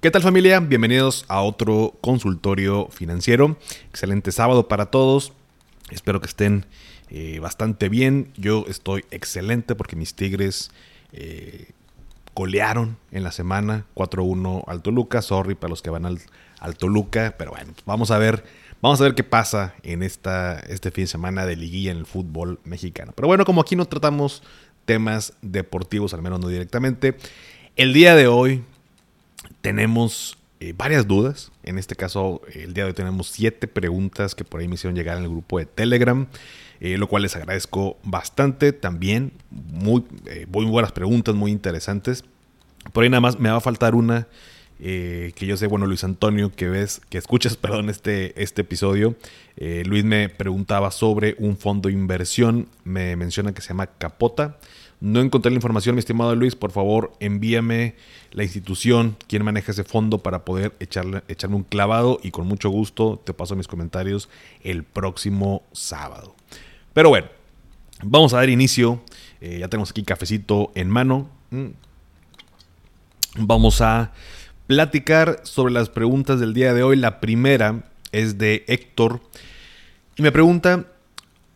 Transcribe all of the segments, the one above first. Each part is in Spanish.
¿Qué tal familia? Bienvenidos a otro consultorio financiero. Excelente sábado para todos. Espero que estén eh, bastante bien. Yo estoy excelente porque mis Tigres eh, golearon en la semana 4-1 al Toluca. Sorry para los que van al, al Toluca, pero bueno, vamos a ver. Vamos a ver qué pasa en esta, este fin de semana de liguilla en el fútbol mexicano. Pero bueno, como aquí no tratamos temas deportivos, al menos no directamente, el día de hoy tenemos eh, varias dudas. En este caso, el día de hoy tenemos siete preguntas que por ahí me hicieron llegar en el grupo de Telegram, eh, lo cual les agradezco bastante. También muy, eh, muy buenas preguntas, muy interesantes. Por ahí nada más me va a faltar una que yo sé, bueno, Luis Antonio, que ves, que escuchas, perdón, este, este episodio. Luis me preguntaba sobre un fondo de inversión. Me menciona que se llama Capota. No encontré la información, mi estimado Luis. Por favor, envíame la institución, quién maneja ese fondo para poder echarle, un clavado y con mucho gusto te paso mis comentarios el próximo sábado. Pero bueno, vamos a dar inicio. Eh, ya tenemos aquí cafecito en mano. Mm. Vamos a platicar sobre las preguntas del día de hoy. La primera es de Héctor y me pregunta,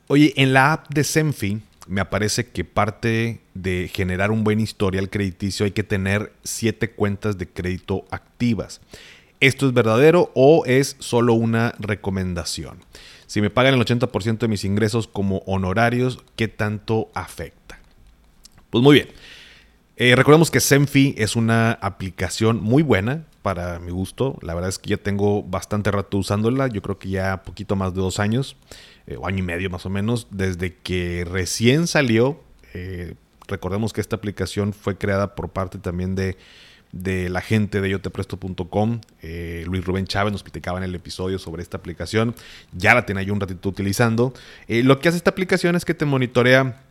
oye, en la app de Senfi, me aparece que parte de generar un buen historial crediticio hay que tener siete cuentas de crédito activas. ¿Esto es verdadero o es solo una recomendación? Si me pagan el 80% de mis ingresos como honorarios, ¿qué tanto afecta? Pues muy bien. Eh, recordemos que Senfi es una aplicación muy buena para mi gusto. La verdad es que ya tengo bastante rato usándola. Yo creo que ya poquito más de dos años. Eh, o año y medio más o menos, desde que recién salió. Eh, recordemos que esta aplicación fue creada por parte también de, de la gente de yotepresto.com. Eh, Luis Rubén Chávez nos platicaba en el episodio sobre esta aplicación. Ya la tenía yo un ratito utilizando. lo que hace esta aplicación es que te monitorea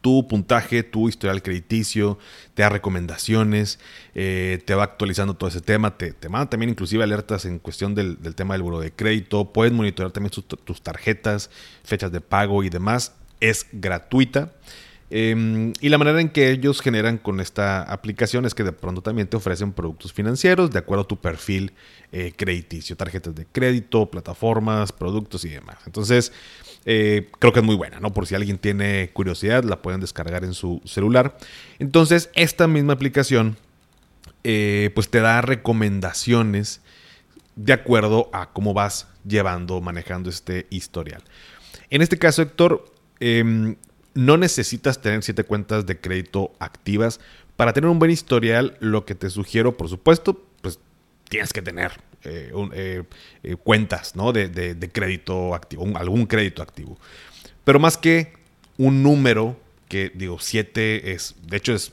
tu puntaje, tu historial crediticio, te da recomendaciones, eh, te va actualizando todo ese tema, te, te manda también inclusive alertas en cuestión del, tema del buro de crédito, puedes monitorear también tus tarjetas, fechas de pago y demás, es gratuita. Em, y la manera en que ellos generan con esta aplicación es que de pronto también te ofrecen productos financieros de acuerdo a tu perfil eh, crediticio, tarjetas de crédito, plataformas, productos y demás. Entonces, eh, creo que es muy buena, ¿no? Por si alguien tiene curiosidad, la pueden descargar en su celular. Entonces, esta misma aplicación, eh, pues te da recomendaciones de acuerdo a cómo vas llevando, manejando este historial. En este caso, Héctor, em, no necesitas tener siete cuentas de crédito activas. Para tener un buen historial, lo que te sugiero, por supuesto, pues tienes que tener eh, eh, eh, cuentas ¿no? de, crédito activo, algún crédito activo. Pero más que un número, que digo, 7 es, de hecho es,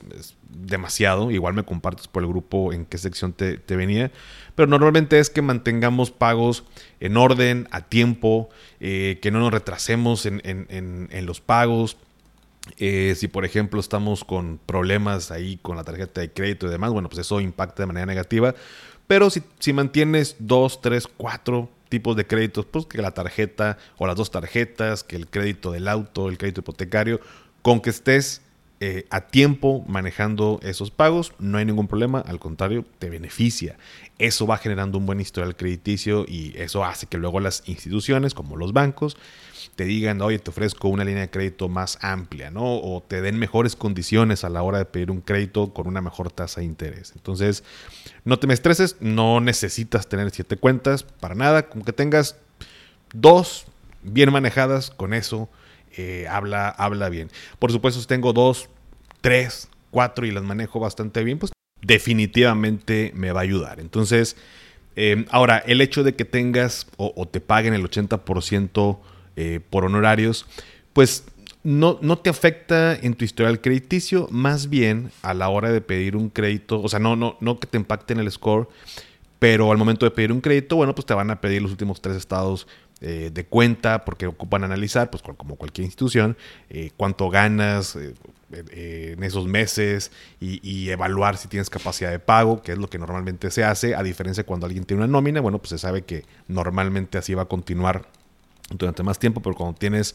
demasiado, igual me compartes por el grupo en qué sección te, venía, pero normalmente es que mantengamos pagos en orden, a tiempo, que no nos retrasemos en los pagos. Si por ejemplo estamos con problemas ahí con la tarjeta de crédito y demás, bueno, pues eso impacta de manera negativa. Pero si, mantienes dos, tres, cuatro tipos de créditos, pues que la tarjeta o las dos tarjetas, que el crédito del auto, el crédito hipotecario, con que estés eh, a tiempo manejando esos pagos, no hay ningún problema, al contrario, te beneficia. Eso va generando un buen historial crediticio y eso hace que luego las instituciones, como los bancos, te digan, oye, te ofrezco una línea de crédito más amplia, ¿no? O te den mejores condiciones a la hora de pedir un crédito con una mejor tasa de interés. Entonces, no te me estreses, no necesitas tener siete cuentas para nada, como que tengas dos bien manejadas, con eso eh, habla, habla bien. Por supuesto, si tengo dos, tres, cuatro y las manejo bastante bien, pues definitivamente me va a ayudar. Entonces, eh, ahora, el hecho de que tengas o, te paguen el 80% eh, por honorarios, pues no, no, te afecta en tu historial crediticio, más bien a la hora de pedir un crédito, o sea, no, no, no que te impacte en el score, pero al momento de pedir un crédito, bueno, pues te van a pedir los últimos tres estados eh, de cuenta, porque ocupan analizar, pues como cualquier institución, eh, cuánto ganas en esos meses y, evaluar si tienes capacidad de pago, que es lo que normalmente se hace, a diferencia de cuando alguien tiene una nómina, bueno, pues se sabe que normalmente así va a continuar durante más tiempo, pero cuando tienes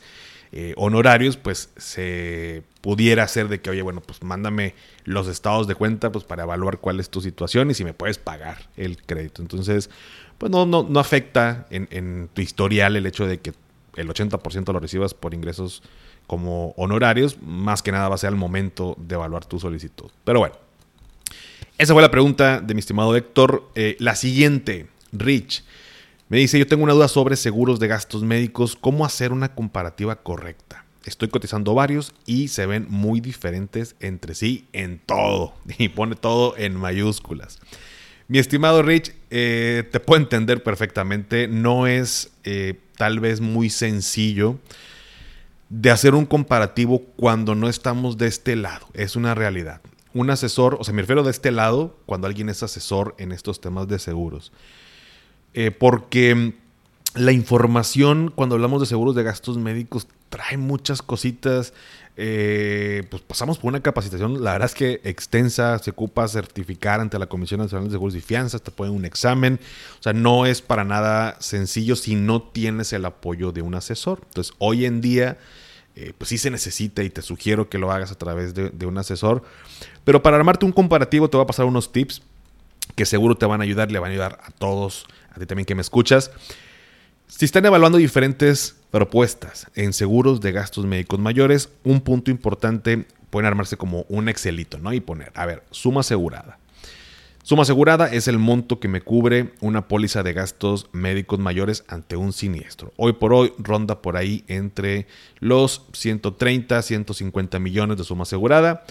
eh, honorarios, pues se pudiera hacer de que, oye, bueno, pues mándame los estados de cuenta pues para evaluar cuál es tu situación y si me puedes pagar el crédito. Entonces, pues no, no, no afecta en, en tu historial el hecho de que el 80% lo recibas por ingresos como honorarios, más que nada va a ser el momento de evaluar tu solicitud. Pero bueno, esa fue la pregunta de mi estimado Héctor. Eh, la siguiente, Rich, me dice, yo tengo una duda sobre seguros de gastos médicos, ¿cómo hacer una comparativa correcta? Estoy cotizando varios y se ven muy diferentes entre sí en todo. Y pone todo en mayúsculas. Mi estimado Rich, eh, te puedo entender perfectamente. No es eh, tal vez muy sencillo de hacer un comparativo cuando no estamos de este lado. Es una realidad. Un asesor, o sea, me refiero de este lado cuando alguien es asesor en estos temas de seguros. Eh, porque la información cuando hablamos de seguros de gastos médicos trae muchas cositas. Eh, pues pasamos por una capacitación, la verdad es que extensa, se ocupa certificar ante la Comisión Nacional de Seguros y Fianzas, te ponen un examen, o sea, no es para nada sencillo si no tienes el apoyo de un asesor. Entonces, hoy en día, eh, pues sí se necesita y te sugiero que lo hagas a través de, de un asesor. Pero para armarte un comparativo te voy a pasar unos tips que seguro te van a ayudar, le van a ayudar a todos, a ti también que me escuchas. Si están evaluando diferentes propuestas en seguros de gastos médicos mayores, un punto importante pueden armarse como un Excelito, ¿no? Y poner, a ver, suma asegurada. Suma asegurada es el monto que me cubre una póliza de gastos médicos mayores ante un siniestro. Hoy por hoy ronda por ahí entre los 130, 150 millones de suma asegurada.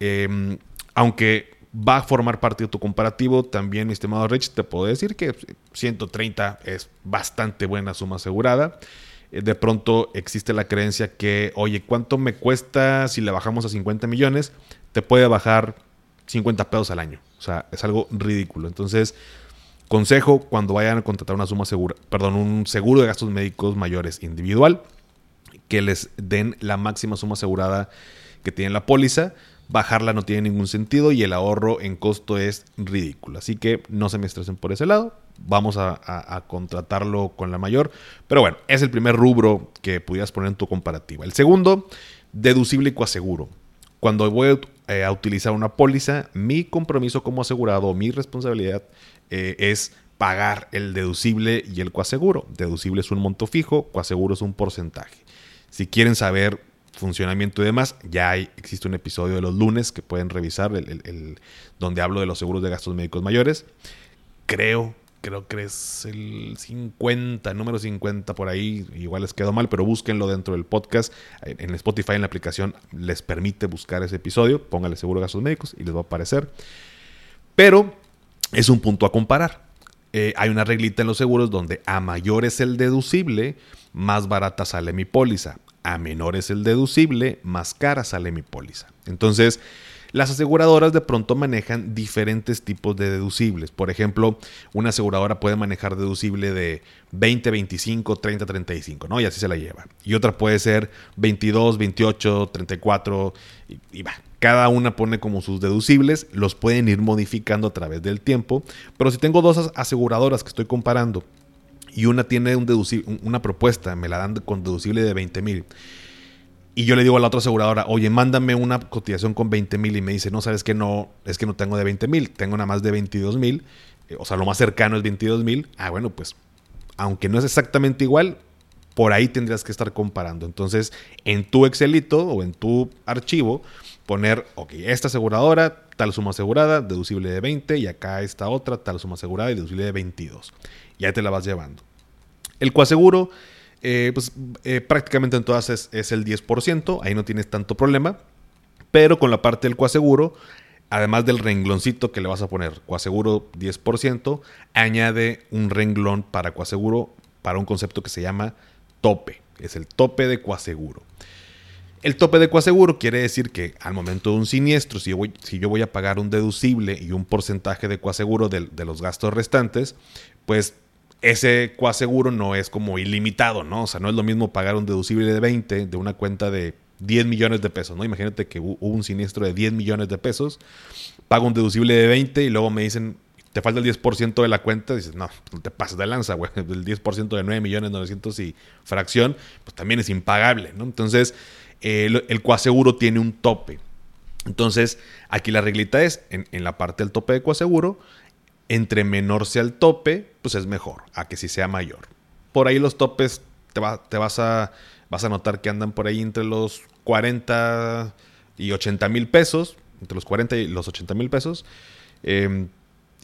Em, aunque va a formar parte de tu comparativo. También, mi estimado Rich, te puedo decir que 130 es bastante buena suma asegurada. Eh, de pronto existe la creencia que, oye, ¿cuánto me cuesta si le bajamos a 50 millones? Te puede bajar 50 pesos al año. O sea, es algo ridículo. Entonces, consejo cuando vayan a contratar una suma segura, perdón, un seguro de gastos médicos mayores individual, que les den la máxima suma asegurada que tiene la póliza bajarla no tiene ningún sentido y el ahorro en costo es ridículo. Así que no se me estresen por ese lado. Vamos a, contratarlo con la mayor. Pero bueno, es el primer rubro que pudieras poner en tu comparativa. El segundo, deducible y coaseguro. Cuando voy a eh, utilizar una póliza, mi compromiso como asegurado, mi responsabilidad eh, es pagar el deducible y el coaseguro. Deducible es un monto fijo, coaseguro es un porcentaje. Si quieren saber funcionamiento y demás. Ya existe un episodio de los lunes que pueden revisar, el, donde hablo de los seguros de gastos médicos mayores. Creo, creo que es el 50, número 50 por ahí. Igual les quedó mal, pero búsquenlo dentro del podcast. En Spotify, en la aplicación, les permite buscar ese episodio. Póngale seguro gastos médicos y les va a aparecer. Pero es un punto a comparar. Eh, hay una reglita en los seguros donde a mayor es el deducible, más barata sale mi póliza a menor es el deducible, más cara sale mi póliza. Entonces, las aseguradoras de pronto manejan diferentes tipos de deducibles. Por ejemplo, una aseguradora puede manejar deducible de 20, 25, 30, 35, ¿no? Y así se la lleva. Y otra puede ser 22, 28, 34 y, va. Cada una pone como sus deducibles, los pueden ir modificando a través del tiempo. Pero si tengo dos aseguradoras que estoy comparando y una tiene un una propuesta, me la dan con deducible de 20 mil. Y yo le digo a la otra aseguradora, oye, mándame una cotización con 20 mil y me dice, no, sabes que no, es que no tengo de 20 mil, tengo nada más de 22 mil, eh, o sea, lo más cercano es 22 mil. Ah, bueno, pues, aunque no es exactamente igual, por ahí tendrías que estar comparando. Entonces, en tu Excelito o en tu archivo, poner, ok, esta aseguradora, tal suma asegurada, deducible de 20, y acá esta otra, tal suma asegurada y deducible de 22 ya te la vas llevando. El coaseguro, eh, pues eh, prácticamente en todas es, el 10%, ahí no tienes tanto problema, pero con la parte del coaseguro, además del rengloncito que le vas a poner, coaseguro 10%, añade un renglón para coaseguro para un concepto que se llama tope, es el tope de coaseguro. El tope de coaseguro quiere decir que al momento de un siniestro, si yo voy, si yo voy a pagar un deducible y un porcentaje de coaseguro de, de los gastos restantes, pues ese coaseguro no es como ilimitado, ¿no? O sea, no es lo mismo pagar un deducible de 20 de una cuenta de 10 millones de pesos, ¿no? Imagínate que hubo un siniestro de 10 millones de pesos, pago un deducible de 20 y luego me dicen, te falta el 10% de la cuenta, dices, no, no te pases de lanza, güey. El 10% de 9 millones 900 y fracción, pues también es impagable, ¿no? Entonces, el, el coaseguro tiene un tope. Entonces, aquí la reglita es, en, en, la parte del tope de coaseguro, entre menor sea el tope, pues es mejor, a que si sea mayor. Por ahí los topes te, va, te vas, a, vas a notar que andan por ahí entre los 40 y 80 mil pesos, entre los 40 y los 80 mil pesos. Eh,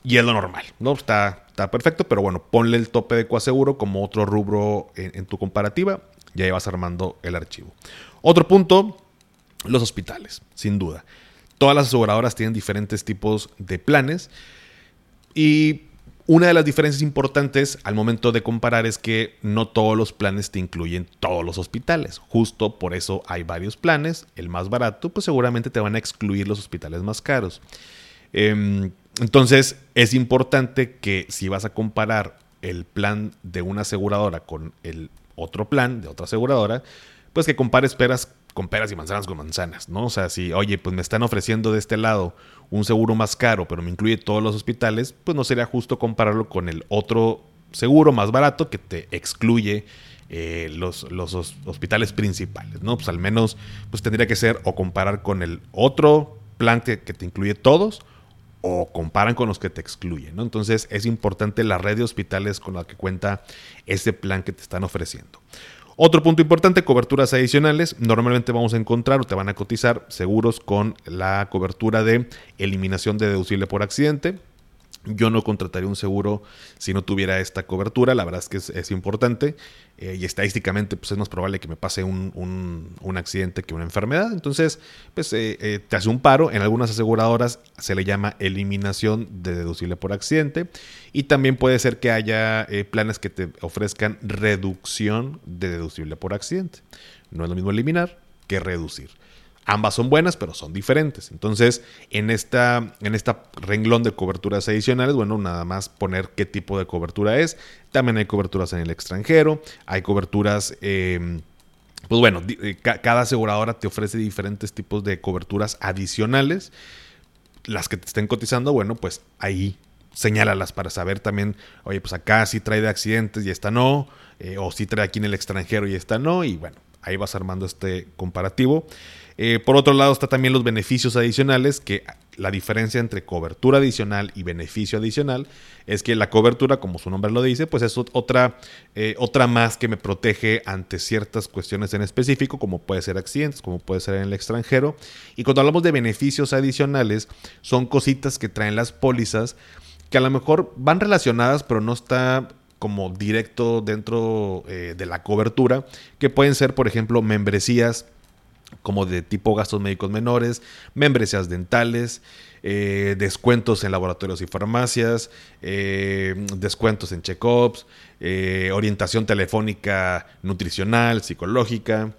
y es lo normal, ¿no? Está, está perfecto, pero bueno, ponle el tope de coaseguro como otro rubro en, en tu comparativa y ahí vas armando el archivo. Otro punto, los hospitales, sin duda. Todas las aseguradoras tienen diferentes tipos de planes y una de las diferencias importantes al momento de comparar es que no todos los planes te incluyen todos los hospitales. Justo por eso hay varios planes. El más barato, pues seguramente te van a excluir los hospitales más caros. Eh, entonces es importante que si vas a comparar el plan de una aseguradora con el otro plan de otra aseguradora, pues que compares peras con peras y manzanas con manzanas, ¿no? O sea, si, oye, pues me están ofreciendo de este lado un seguro más caro, pero me incluye todos los hospitales, pues no sería justo compararlo con el otro seguro más barato que te excluye eh, los, los, hospitales principales, ¿no? Pues al menos pues tendría que ser o comparar con el otro plan que, que te incluye todos o comparan con los que te excluyen, ¿no? Entonces es importante la red de hospitales con la que cuenta ese plan que te están ofreciendo. Otro punto importante, coberturas adicionales. Normalmente vamos a encontrar o te van a cotizar seguros con la cobertura de eliminación de deducible por accidente. Yo no contrataría un seguro si no tuviera esta cobertura, la verdad es que es, importante eh, y estadísticamente pues es más probable que me pase un, un, accidente que una enfermedad. Entonces, pues eh, eh, te hace un paro. En algunas aseguradoras se le llama eliminación de deducible por accidente y también puede ser que haya planes que te ofrezcan reducción de deducible por accidente. No es lo mismo eliminar que reducir. Ambas son buenas, pero son diferentes. Entonces, en esta, en esta renglón de coberturas adicionales, bueno, nada más poner qué tipo de cobertura es. También hay coberturas en el extranjero, hay coberturas... Eh, pues bueno, cada aseguradora te ofrece diferentes tipos de coberturas adicionales. Las que te estén cotizando, bueno, pues ahí señálalas para saber también, oye, pues acá sí trae de accidentes y esta no, eh, o sí trae aquí en el extranjero y esta no, y bueno, ahí vas armando este comparativo. Eh, por otro lado está también los beneficios adicionales, que la diferencia entre cobertura adicional y beneficio adicional es que la cobertura, como su nombre lo dice, pues es otra, eh, otra más que me protege ante ciertas cuestiones en específico, como puede ser accidentes, como puede ser en el extranjero. Y cuando hablamos de beneficios adicionales, son cositas que traen las pólizas que a lo mejor van relacionadas, pero no está como directo dentro eh, de la cobertura, que pueden ser, por ejemplo, membresías como de tipo gastos médicos menores, membresías dentales, eh, descuentos en laboratorios y farmacias, eh, descuentos en check-ups, eh, orientación telefónica nutricional, psicológica,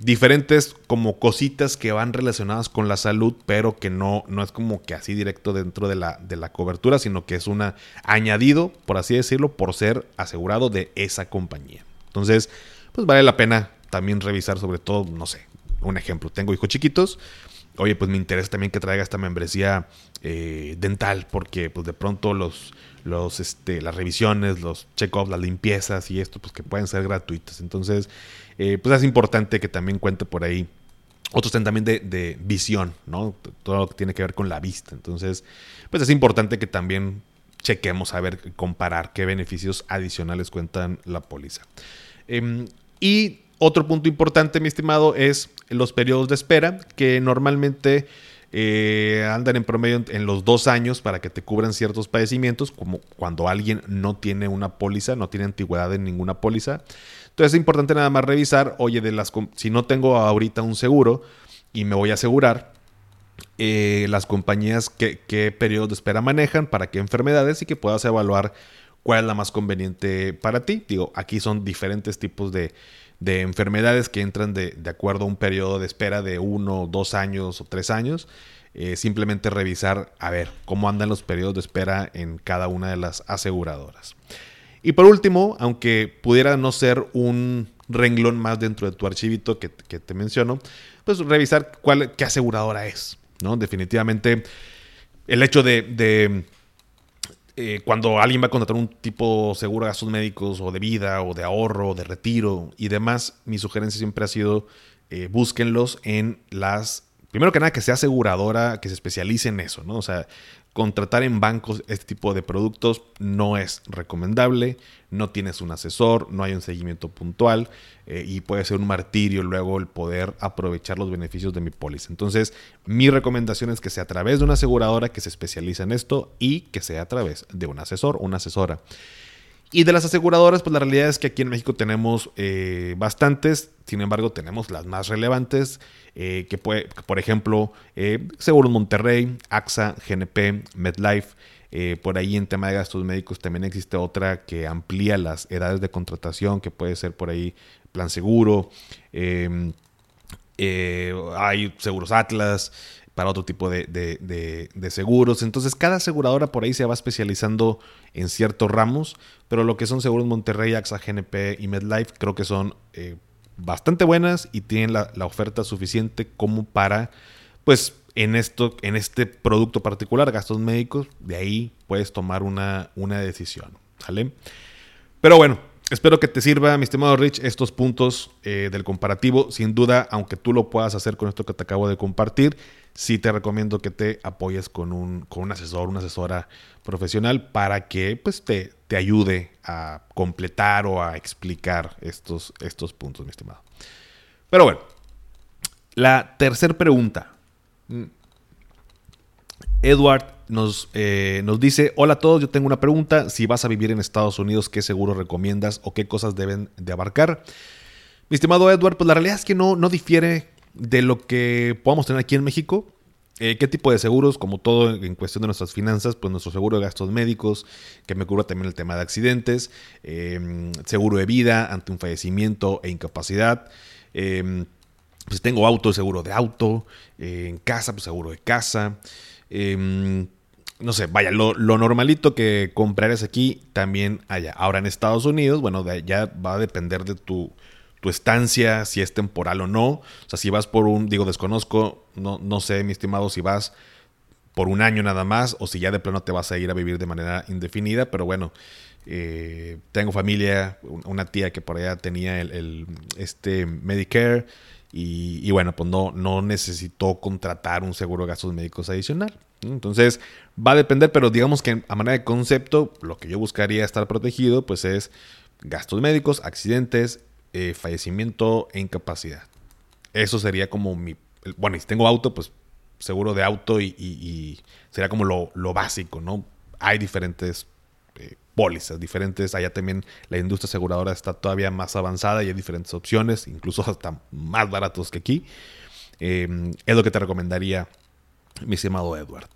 diferentes como cositas que van relacionadas con la salud, pero que no, no es como que así directo dentro de la, de la cobertura, sino que es una añadido, por así decirlo, por ser asegurado de esa compañía. Entonces, pues vale la pena también revisar sobre todo, no sé, un ejemplo, tengo hijos chiquitos, oye, pues me interesa también que traiga esta membresía eh, dental, porque pues de pronto los, los, este, las revisiones, los check-ups, las limpiezas y esto, pues que pueden ser gratuitas. Entonces, eh, pues es importante que también cuente por ahí. Otros también de, de, visión, ¿no? Todo lo que tiene que ver con la vista. Entonces, pues es importante que también chequemos a ver, comparar qué beneficios adicionales cuentan la póliza. Eh, y otro punto importante, mi estimado, es los periodos de espera, que normalmente eh, andan en promedio en los dos años para que te cubran ciertos padecimientos, como cuando alguien no tiene una póliza, no tiene antigüedad en ninguna póliza. Entonces es importante nada más revisar, oye, de las si no tengo ahorita un seguro y me voy a asegurar, eh, las compañías qué, qué periodos de espera manejan, para qué enfermedades y que puedas evaluar cuál es la más conveniente para ti. Digo, aquí son diferentes tipos de, de enfermedades que entran de, de, acuerdo a un periodo de espera de uno, dos años o tres años. Eh, simplemente revisar a ver cómo andan los periodos de espera en cada una de las aseguradoras. Y por último, aunque pudiera no ser un renglón más dentro de tu archivito que, que te menciono, pues revisar cuál, qué aseguradora es. ¿no? Definitivamente el hecho de, de eh, cuando alguien va a contratar un tipo seguro de gastos médicos o de vida o de ahorro, de retiro y demás, mi sugerencia siempre ha sido eh, búsquenlos en las primero que nada, que sea aseguradora, que se especialice en eso, ¿no? O sea, contratar en bancos este tipo de productos no es recomendable, no tienes un asesor, no hay un seguimiento puntual eh, y puede ser un martirio luego el poder aprovechar los beneficios de mi póliza. Entonces, mi recomendación es que sea a través de una aseguradora que se especializa en esto y que sea a través de un asesor o una asesora. Y de las aseguradoras, pues la realidad es que aquí en México tenemos eh, bastantes, sin embargo tenemos las más relevantes, eh, que puede, por ejemplo, eh, Seguros Monterrey, AXA, GNP, MedLife. por ahí en tema de gastos médicos también existe otra que amplía las edades de contratación, que puede ser por ahí Plan Seguro. Em, hay Seguros Atlas, para otro tipo de, seguros. Entonces cada aseguradora por ahí se va especializando en ciertos ramos, pero lo que son seguros Monterrey, AXA, GNP y MedLife creo que son eh, bastante buenas y tienen la, oferta suficiente como para, pues en, esto, en este producto particular, gastos médicos, de ahí puedes tomar una, una decisión. ¿Sale? Pero bueno, Espero que te sirva, mi estimado Rich, estos puntos eh, del comparativo. Sin duda, aunque tú lo puedas hacer con esto que te acabo de compartir, sí te recomiendo que te apoyes con un, con un asesor, una asesora profesional para que pues, te, te ayude a completar o a explicar estos, estos puntos, mi estimado. Pero bueno, la tercera pregunta. Mm. Edward nos, eh, nos dice, hola a todos, yo tengo una pregunta, si vas a vivir en Estados Unidos, ¿qué seguro recomiendas o qué cosas deben de abarcar? Mi estimado Edward, pues la realidad es que no, no difiere de lo que podamos tener aquí en México. Eh, ¿Qué tipo de seguros? Como todo en cuestión de nuestras finanzas, pues nuestro seguro de gastos médicos, que me cubra también el tema de accidentes, em, seguro de vida ante un fallecimiento e incapacidad. Em, pues tengo auto, seguro de auto, eh, en casa, pues seguro de casa. Em, no sé, vaya, lo, normalito que comprares aquí también allá. Ahora en Estados Unidos, bueno, ya va a depender de tu, tu, estancia, si es temporal o no. O sea, si vas por un, digo, desconozco, no, no sé, mi estimado, si vas por un año nada más o si ya de plano te vas a ir a vivir de manera indefinida, pero bueno, eh, tengo familia, una tía que por allá tenía el, este Medicare y, bueno, pues no, no necesitó contratar un seguro de gastos médicos adicional. Entonces, va a depender, pero digamos que a manera de concepto, lo que yo buscaría estar protegido, pues es gastos médicos, accidentes, eh, fallecimiento e incapacidad. Eso sería como mi... Bueno, y si tengo auto, pues seguro de auto y, sería como lo, lo, básico, ¿no? Hay diferentes eh, pólizas diferentes. Allá también la industria aseguradora está todavía más avanzada y hay diferentes opciones, incluso hasta más baratos que aquí. Eh, es lo que te recomendaría, mi estimado Edward.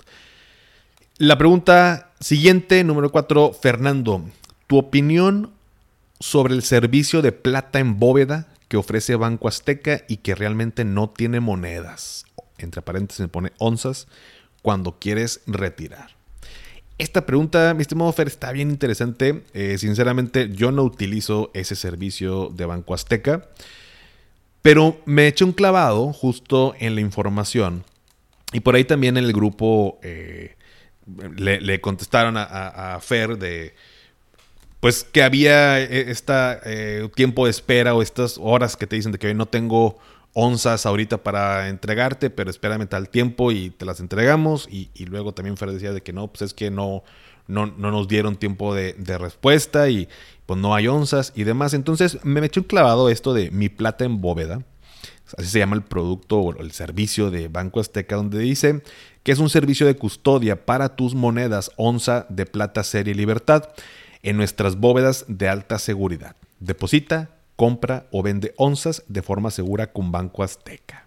La pregunta siguiente, número 4, Fernando. ¿Tu opinión sobre el servicio de plata en bóveda que ofrece Banco Azteca y que realmente no tiene monedas? Entre paréntesis me pone onzas cuando quieres retirar. Esta pregunta, mi estimado Fer, está bien interesante. Eh, sinceramente, yo no utilizo ese servicio de Banco Azteca, pero me eché un clavado justo en la información. Y por ahí también en el grupo eh, le, contestaron a, Fer de pues que había este tiempo de espera o estas horas que te dicen de que no tengo onzas ahorita para entregarte, pero espérame tal tiempo y te las entregamos. Y, luego también Fer decía de que no, pues es que no, no, nos dieron tiempo de, respuesta y pues no hay onzas y demás. Entonces me eché un clavado esto de mi plata en bóveda. Así se llama el producto o el servicio de Banco Azteca, donde dice que es un servicio de custodia para tus monedas onza de plata serie libertad en nuestras bóvedas de alta seguridad. Deposita, compra o vende onzas de forma segura con Banco Azteca.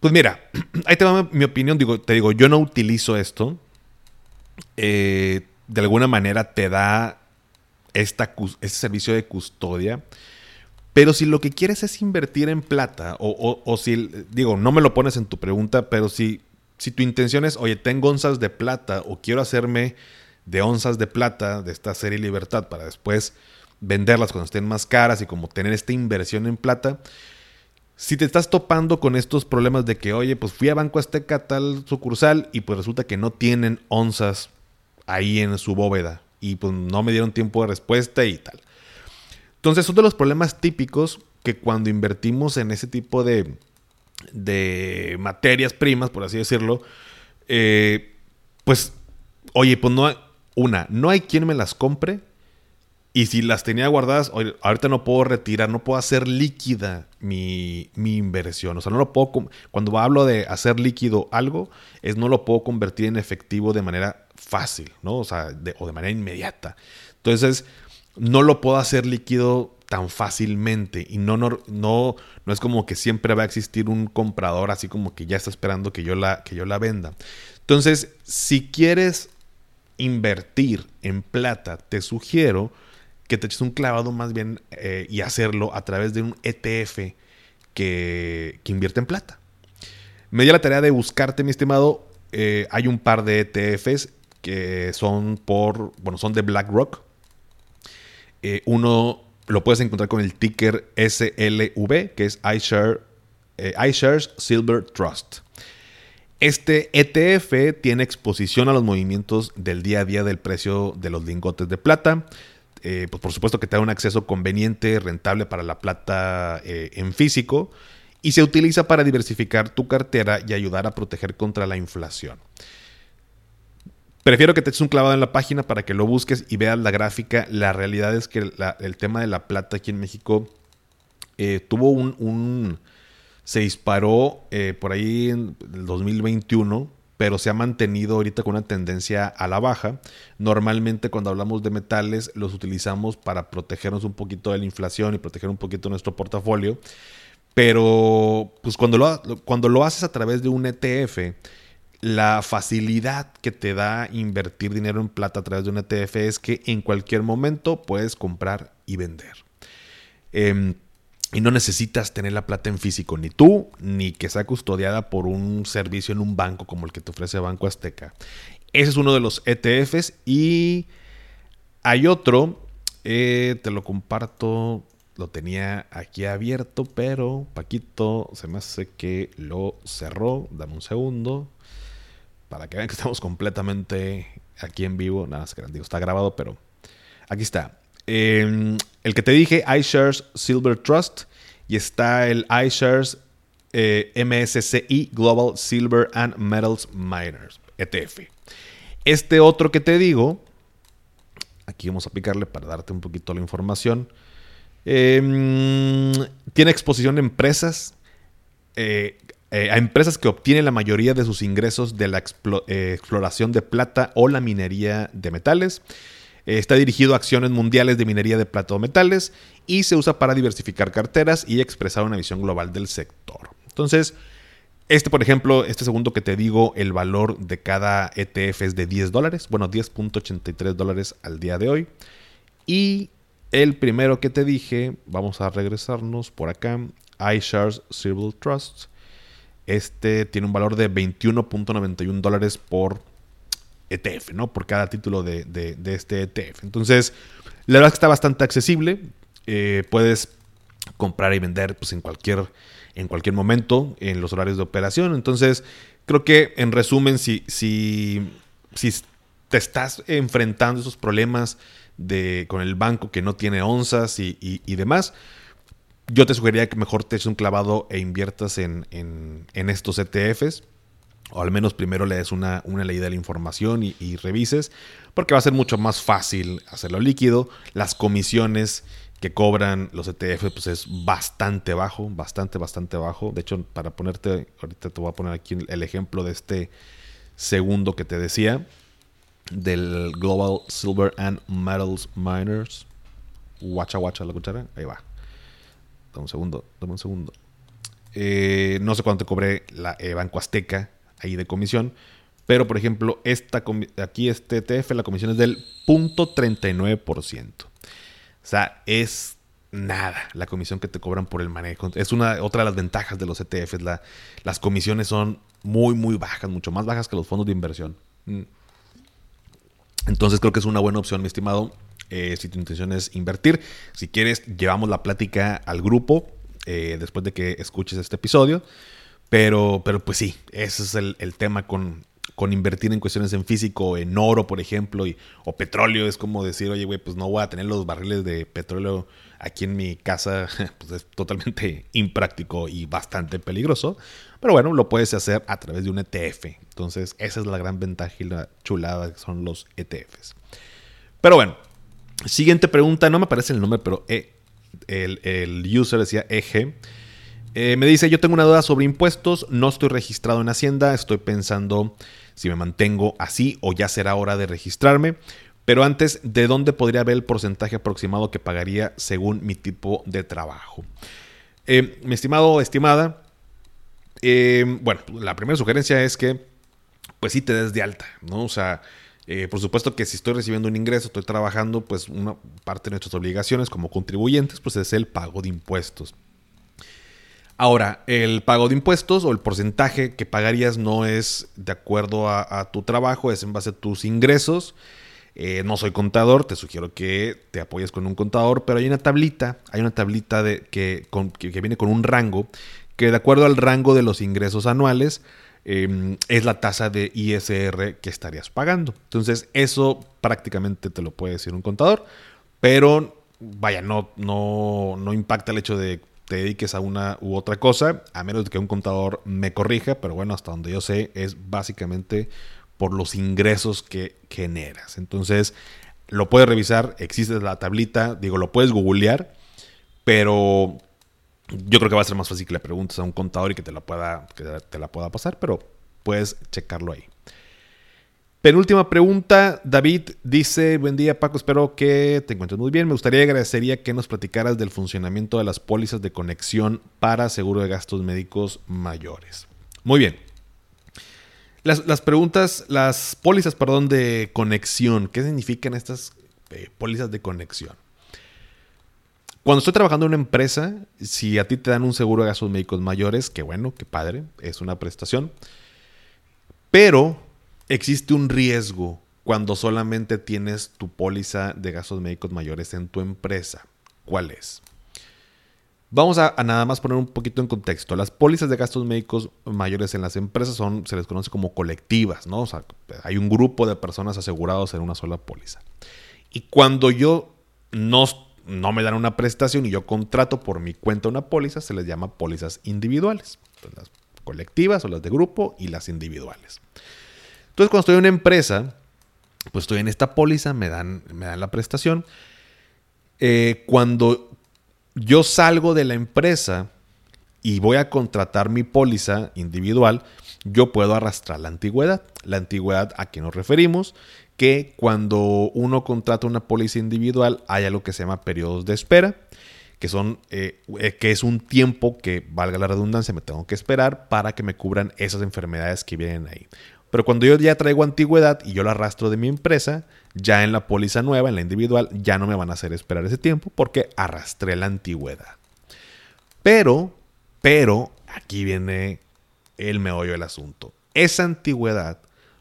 Pues mira, ahí te va mi opinión. Digo, te digo, yo no utilizo esto. Eh, de alguna manera te da esta, este servicio de custodia. Pero si lo que quieres es invertir en plata, o, si, digo, no me lo pones en tu pregunta, pero si, si tu intención es, oye, tengo onzas de plata o quiero hacerme de onzas de plata de esta serie Libertad para después venderlas cuando estén más caras y como tener esta inversión en plata. Si te estás topando con estos problemas de que, oye, pues fui a Banco Azteca tal sucursal y pues resulta que no tienen onzas ahí en su bóveda y pues no me dieron tiempo de respuesta y tal. Entonces son de los problemas típicos que cuando invertimos en ese tipo de, de materias primas, por así decirlo, eh, pues, oye, pues no una, no hay quien me las compre. Y si las tenía guardadas, ahorita no puedo retirar, no puedo hacer líquida mi, mi, inversión. O sea, no lo puedo. Cuando hablo de hacer líquido algo, es no lo puedo convertir en efectivo de manera fácil, ¿no? O sea, de, o de manera inmediata. Entonces, no lo puedo hacer líquido tan fácilmente y no, no, no, no es como que siempre va a existir un comprador así como que ya está esperando que yo la, que yo la venda. Entonces, si quieres invertir en plata, te sugiero que te eches un clavado más bien eh, y hacerlo a través de un ETF que, invierte en plata. Me dio la tarea de buscarte, mi estimado. Eh, hay un par de ETFs que son por, bueno, son de BlackRock. Eh, uno lo puedes encontrar con el ticker SLV, que es iShare, eh, iShares Silver Trust. Este ETF tiene exposición a los movimientos del día a día del precio de los lingotes de plata. Eh, pues por supuesto que te da un acceso conveniente, rentable para la plata eh, en físico y se utiliza para diversificar tu cartera y ayudar a proteger contra la inflación. Prefiero que te eches un clavado en la página para que lo busques y veas la gráfica. La realidad es que el tema de la plata aquí en México eh, tuvo un, se disparó eh, por ahí en el 2021, pero se ha mantenido ahorita con una tendencia a la baja. Normalmente cuando hablamos de metales los utilizamos para protegernos un poquito de la inflación y proteger un poquito nuestro portafolio. Pero pues cuando lo, cuando lo haces a través de un ETF, la facilidad que te da invertir dinero en plata a través de un ETF es que en cualquier momento puedes comprar y vender. Em, y no necesitas tener la plata en físico, ni tú, ni que sea custodiada por un servicio en un banco como el que te ofrece Banco Azteca. Ese es uno de los ETFs y hay otro, eh, te lo comparto, lo tenía aquí abierto, pero Paquito se me hace que lo cerró. Dame un segundo para que vean que estamos completamente aquí en vivo. Nada más que digo, está grabado, pero aquí está. Em, el que te dije, iShares Silver Trust, y está el iShares eh, MSCI Global Silver and Metals Miners, ETF. Este otro que te digo, aquí vamos a aplicarle para darte un poquito la información. Em, tiene exposición de empresas eh, eh, a empresas que obtienen la mayoría de sus ingresos de la exploración de plata o la minería de metales. Eh, está dirigido a acciones mundiales de minería de plata o metales y se usa para diversificar carteras y expresar una visión global del sector. Entonces, este, por ejemplo, este segundo que te digo, el valor de cada ETF es de 10 dólares, bueno, 10.83 dólares al día de hoy. Y el primero que te dije, vamos a regresarnos por acá, iShares Civil Trust. Este tiene un valor de 21.91 dólares por ETF, ¿no? Por cada título de, este ETF. Entonces, la verdad es que está bastante accesible. Eh, puedes comprar y vender pues, en, cualquier, en cualquier momento en los horarios de operación. Entonces, creo que en resumen, si, si, si te estás enfrentando esos problemas de, con el banco que no tiene onzas y, y demás, yo te sugeriría que mejor te eches un clavado e inviertas en, estos ETFs. O al menos primero le des una, una leída de la información y, revises. Porque va a ser mucho más fácil hacerlo líquido. Las comisiones que cobran los ETF pues es bastante bajo. Bastante, bastante bajo. De hecho, para ponerte, ahorita te voy a poner aquí el ejemplo de este segundo que te decía. Del Global Silver and Metals Miners. Guacha, guacha la cuchara. Ahí va. Dame un segundo, dame un segundo. Eh, no sé cuánto cobré la eh, Banco Azteca ahí de comisión. Pero, por ejemplo, esta, aquí este ETF, la comisión es del 0.39%. O sea, es nada la comisión que te cobran por el manejo. Es una, otra de las ventajas de los ETFs. La, las comisiones son muy, muy bajas, mucho más bajas que los fondos de inversión. Mm. Entonces creo que es una buena opción, mi estimado. Eh, si tu intención es invertir. Si quieres, llevamos la plática al grupo eh, después de que escuches este episodio. Pero, pero pues sí, ese es el, tema con, con invertir en cuestiones en físico, en oro, por ejemplo, y, o petróleo. Es como decir, oye, güey, pues no voy a tener los barriles de petróleo aquí en mi casa. Pues es totalmente impráctico y bastante peligroso. Pero bueno, lo puedes hacer a través de un ETF. Entonces, esa es la gran ventaja y la chulada que son los ETFs. Pero bueno, siguiente pregunta. No me aparece el nombre, pero e, el, el user decía EG. Eh, me dice, yo tengo una duda sobre impuestos, no estoy registrado en Hacienda, estoy pensando si me mantengo así o ya será hora de registrarme. Pero antes, ¿de dónde podría ver el porcentaje aproximado que pagaría según mi tipo de trabajo? Eh, mi estimado, estimada, eh, bueno, la primera sugerencia es que, pues sí te des de alta, ¿no? O sea, por supuesto que si estoy recibiendo un ingreso, estoy trabajando, pues una parte de nuestras obligaciones como contribuyentes, pues es el pago de impuestos. Ahora, el pago de impuestos o el porcentaje que pagarías no es de acuerdo a, tu trabajo, es en base a tus ingresos. Eh, no soy contador, te sugiero que te apoyes con un contador, pero hay una tablita, hay una tablita de, que, viene con un rango, que de acuerdo al rango de los ingresos anuales, em, es la tasa de ISR que estarías pagando. Entonces, eso prácticamente te lo puede decir un contador, pero vaya, no, no, no impacta el hecho de te dediques a una u otra cosa, a menos de que un contador me corrija, pero bueno, hasta donde yo sé es básicamente por los ingresos que generas. Entonces, lo puedes revisar, existe la tablita, digo, lo puedes googlear, pero yo creo que va a ser más fácil que le preguntes a un contador y que te la pueda, que te la pueda pasar, pero puedes checarlo ahí. Penúltima pregunta, David dice, buen día Paco, espero que te encuentres muy bien. Me gustaría y agradecería que nos platicaras del funcionamiento de las pólizas de conexión para seguro de gastos médicos mayores. Muy bien. Las, preguntas, las pólizas, perdón, de conexión, ¿qué significan estas eh, pólizas de conexión? Cuando estoy trabajando en una empresa, si a ti te dan un seguro de gastos médicos mayores, qué bueno, qué padre, es una prestación. Pero existe un riesgo cuando solamente tienes tu póliza de gastos médicos mayores en tu empresa. ¿Cuál es? Vamos a, nada más poner un poquito en contexto. Las pólizas de gastos médicos mayores en las empresas son, se les conoce como colectivas, ¿no? Hay un grupo de personas asegurados en una sola póliza. Y cuando yo no, no me dan una prestación y yo contrato por mi cuenta una póliza, se les llama pólizas individuales. las colectivas o las de grupo y las individuales. Entonces, cuando estoy en una empresa, pues estoy en esta póliza, me dan, me dan la prestación. Eh, cuando yo salgo de la empresa y voy a contratar mi póliza individual, yo puedo arrastrar la antigüedad. La antigüedad a qué nos referimos, que cuando uno contrata una póliza individual hay algo que se llama periodos de espera, que son eh, que es un tiempo que valga la redundancia me tengo que esperar para que me cubran esas enfermedades que vienen ahí. Pero cuando yo ya traigo antigüedad y yo la arrastro de mi empresa, ya en la póliza nueva, en la individual, ya no me van a hacer esperar ese tiempo porque arrastré la antigüedad. Pero, pero, aquí viene el meollo del asunto. Esa antigüedad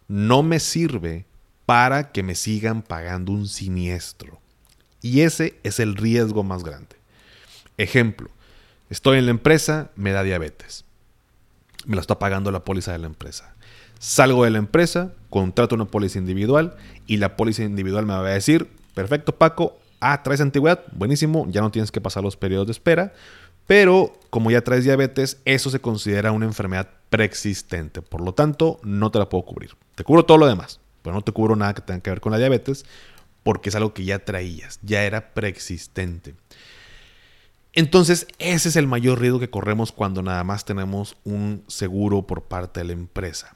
no me sirve para que me sigan pagando un siniestro. Y ese es el riesgo más grande. Ejemplo, estoy en la empresa, me da diabetes. Me la está pagando la póliza de la empresa. Salgo de la empresa, contrato una póliza individual y la póliza individual me va a decir, perfecto Paco, ah, traes antigüedad, buenísimo, ya no tienes que pasar los periodos de espera, pero como ya traes diabetes, eso se considera una enfermedad preexistente, por lo tanto no te la puedo cubrir. Te cubro todo lo demás, pero no te cubro nada que tenga que ver con la diabetes porque es algo que ya traías, ya era preexistente. Entonces, ese es el mayor riesgo que corremos cuando nada más tenemos un seguro por parte de la empresa.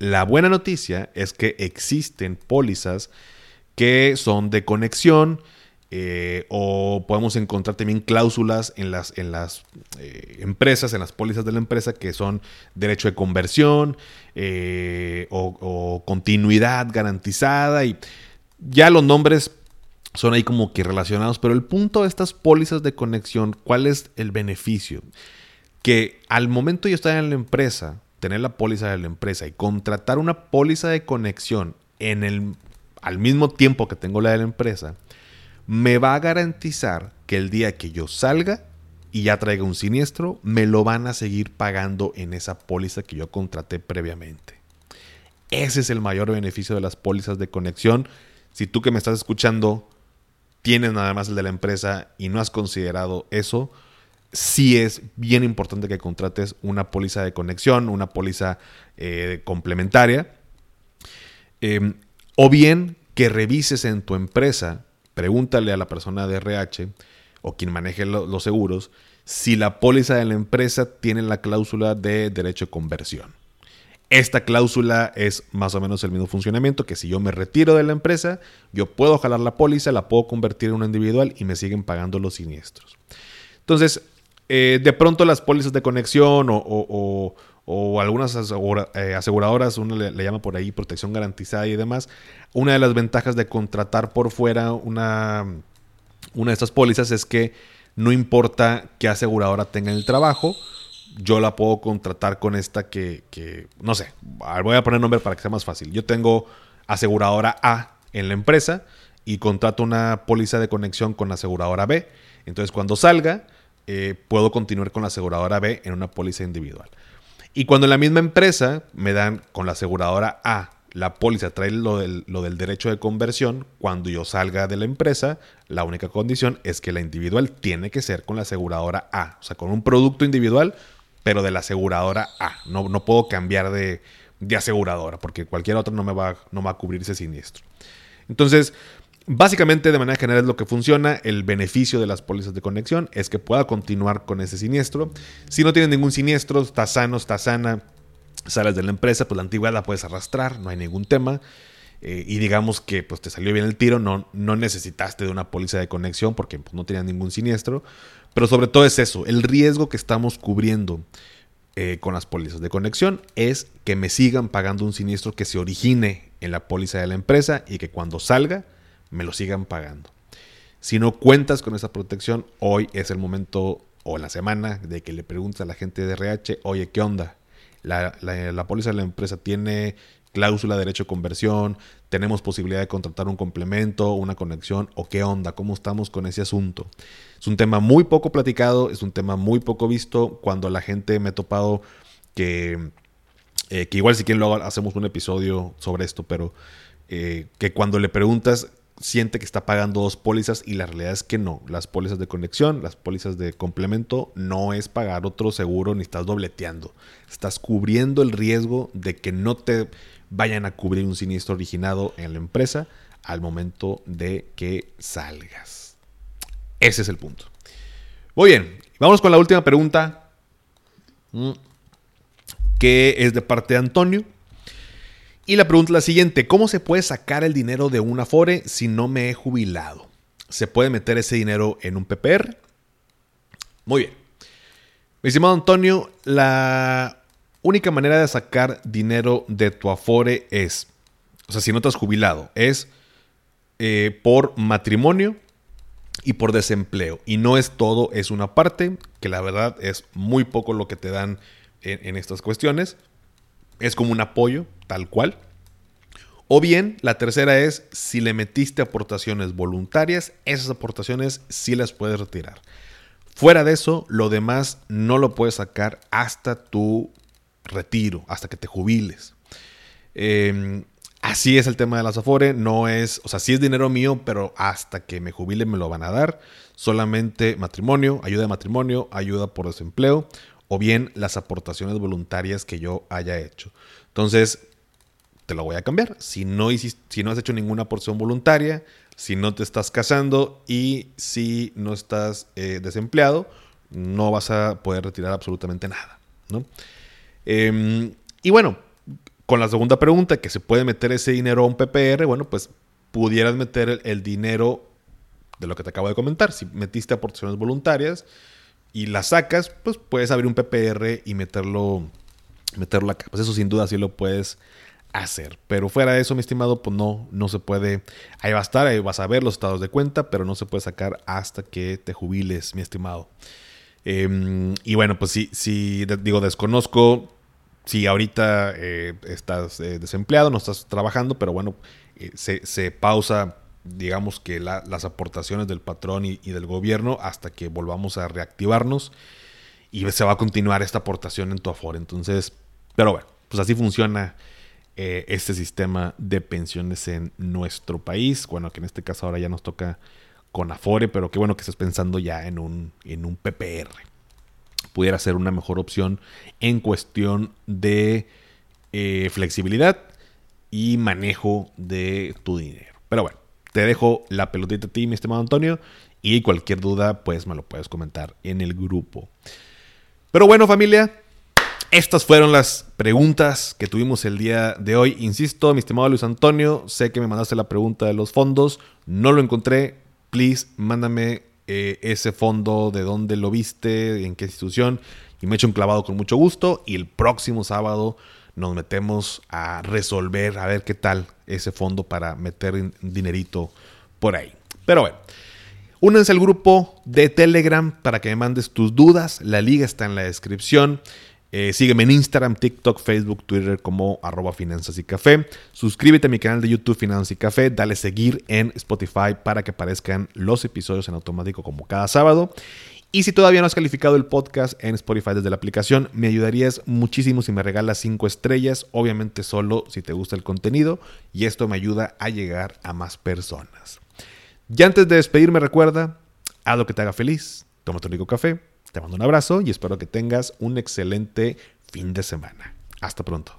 La buena noticia es que existen pólizas que son de conexión eh, o podemos encontrar también cláusulas en las, en las eh, empresas, en las pólizas de la empresa que son derecho de conversión eh, o, continuidad garantizada y ya los nombres son ahí como que relacionados, pero el punto de estas pólizas de conexión, ¿cuál es el beneficio? Que al momento de estar en la empresa, tener la póliza de la empresa y contratar una póliza de conexión en el, al mismo tiempo que tengo la de la empresa, me va a garantizar que el día que yo salga y ya traiga un siniestro, me lo van a seguir pagando en esa póliza que yo contraté previamente. Ese es el mayor beneficio de las pólizas de conexión. Si tú que me estás escuchando tienes nada más el de la empresa y no has considerado eso, sí es bien importante que contrates una póliza de conexión, una póliza eh, complementaria. Em, o bien que revises en tu empresa, pregúntale a la persona de RH o quien maneje los seguros si la póliza de la empresa tiene la cláusula de derecho de conversión. Esta cláusula es más o menos el mismo funcionamiento que si yo me retiro de la empresa, yo puedo jalar la póliza, la puedo convertir en una individual y me siguen pagando los siniestros. Entonces, eh, de pronto las pólizas de conexión o, algunas eh, aseguradoras, uno le, llama por ahí protección garantizada y demás, una de las ventajas de contratar por fuera una, una de estas pólizas es que no importa qué aseguradora tenga el trabajo, yo la puedo contratar con esta que, no sé, voy a poner nombre para que sea más fácil. Yo tengo aseguradora A en la empresa y contrato una póliza de conexión con aseguradora B. Entonces cuando salga, eh, puedo continuar con la aseguradora B en una póliza individual. Y cuando en la misma empresa me dan con la aseguradora A la póliza trae lo del, derecho de conversión, cuando yo salga de la empresa, la única condición es que la individual tiene que ser con la aseguradora A, o sea, con un producto individual pero de la aseguradora A. No, no puedo cambiar de, aseguradora porque cualquier otro no me, va, no va a cubrir ese siniestro. Entonces, básicamente de manera general lo que funciona. El beneficio de las pólizas de conexión es que pueda continuar con ese siniestro. Si no tienes ningún siniestro, está sano, está sana, sales de la empresa, pues la antigüedad la puedes arrastrar, no hay ningún tema. Eh, y digamos que pues, te salió bien el tiro, no, no necesitaste de una póliza de conexión porque pues, no tenías ningún siniestro. Pero sobre todo es eso, el riesgo que estamos cubriendo eh, con las pólizas de conexión es que me sigan pagando un siniestro que se origine en la póliza de la empresa y que cuando salga me lo sigan pagando. Si no cuentas con esa protección, hoy es el momento o la semana de que le preguntes a la gente de RH, oye, ¿qué onda? La, la póliza de la empresa tiene cláusula de derecho de conversión, tenemos posibilidad de contratar un complemento, una conexión o qué onda, cómo estamos con ese asunto. Es un tema muy poco platicado, es un tema muy poco visto cuando la gente me ha topado que, eh, que igual si quieren luego hacemos un episodio sobre esto, pero eh, que cuando le preguntas siente que está pagando dos pólizas y la realidad es que no. Las pólizas de conexión, las pólizas de complemento, no es pagar otro seguro ni estás dobleteando. Estás cubriendo el riesgo de que no te vayan a cubrir un siniestro originado en la empresa al momento de que salgas. Ese es el punto. Muy bien, vamos con la última pregunta, mm, que es de parte de Antonio. Y la pregunta es la siguiente, ¿cómo se puede sacar el dinero de un Afore si no me he jubilado? ¿Se puede meter ese dinero en un PPR? Muy bien. Mi estimado Antonio, la única manera de sacar dinero de tu Afore es, o sea, si no te has jubilado, es eh, por matrimonio y por desempleo. Y no es todo, es una parte, que la verdad es muy poco lo que te dan en, estas cuestiones. Es como un apoyo, tal cual. O bien, la tercera es, si le metiste aportaciones voluntarias, esas aportaciones sí las puedes retirar. Fuera de eso, lo demás no lo puedes sacar hasta tu retiro, hasta que te jubiles. Em, así es el tema de las Afore, no es, o sea, sí es dinero mío, pero hasta que me jubile me lo van a dar. Solamente matrimonio, ayuda de matrimonio, ayuda por desempleo o bien las aportaciones voluntarias que yo haya hecho. Entonces, te lo voy a cambiar. Si no, si no has hecho ninguna aportación voluntaria, si no te estás casando y si no estás eh, desempleado, no vas a poder retirar absolutamente nada. ¿no? Em, y bueno, con la segunda pregunta, que se puede meter ese dinero a un PPR, bueno, pues pudieras meter el, dinero de lo que te acabo de comentar. Si metiste aportaciones voluntarias y las sacas, pues puedes abrir un PPR y meterlo, meterlo acá. Pues eso sin duda sí lo puedes hacer. Pero fuera de eso, mi estimado, pues no, no se puede. Ahí va a estar, ahí vas a ver los estados de cuenta, pero no se puede sacar hasta que te jubiles, mi estimado. Em, y bueno, pues sí, sí, digo, desconozco si ahorita eh, estás eh, desempleado, no estás trabajando, pero bueno, eh, se, pausa, digamos que las aportaciones del patrón y, del gobierno hasta que volvamos a reactivarnos y se va a continuar esta aportación en tu Afore. Entonces, pero bueno, pues así funciona eh, este sistema de pensiones en nuestro país. Bueno, que en este caso ahora ya nos toca con Afore, pero qué bueno que estés pensando ya en un, en un PPR. Pudiera ser una mejor opción en cuestión de eh, flexibilidad y manejo de tu dinero. Pero bueno, te dejo la pelotita a ti, mi estimado Antonio, y cualquier duda, pues me lo puedes comentar en el grupo. Pero bueno, familia, estas fueron las preguntas que tuvimos el día de hoy. Insisto, mi estimado Luis Antonio, sé que me mandaste la pregunta de los fondos, no lo encontré. Please, mándame eh, ese fondo, de dónde lo viste, en qué institución, y me echo un clavado con mucho gusto. Y el próximo sábado nos metemos a resolver, a ver qué tal ese fondo para meter dinerito por ahí. Pero bueno, únanse al grupo de Telegram para que me mandes tus dudas. La liga está en la descripción. Eh, sígueme en Instagram, TikTok, Facebook, Twitter como arroba finanzas y café. Suscríbete a mi canal de YouTube Finanzas y Café. Dale seguir en Spotify para que aparezcan los episodios en automático como cada sábado. Y si todavía no has calificado el podcast en Spotify desde la aplicación, me ayudarías muchísimo si me regalas 5 estrellas, obviamente solo si te gusta el contenido, y esto me ayuda a llegar a más personas. Y antes de despedirme, recuerda, haz lo que te haga feliz, toma tu rico café, te mando un abrazo y espero que tengas un excelente fin de semana. Hasta pronto.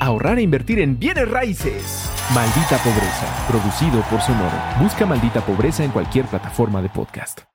ahorrar e invertir en bienes raíces. Maldita Pobreza, producido por Sonoro. Busca Maldita Pobreza en cualquier plataforma de podcast.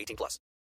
18 plus.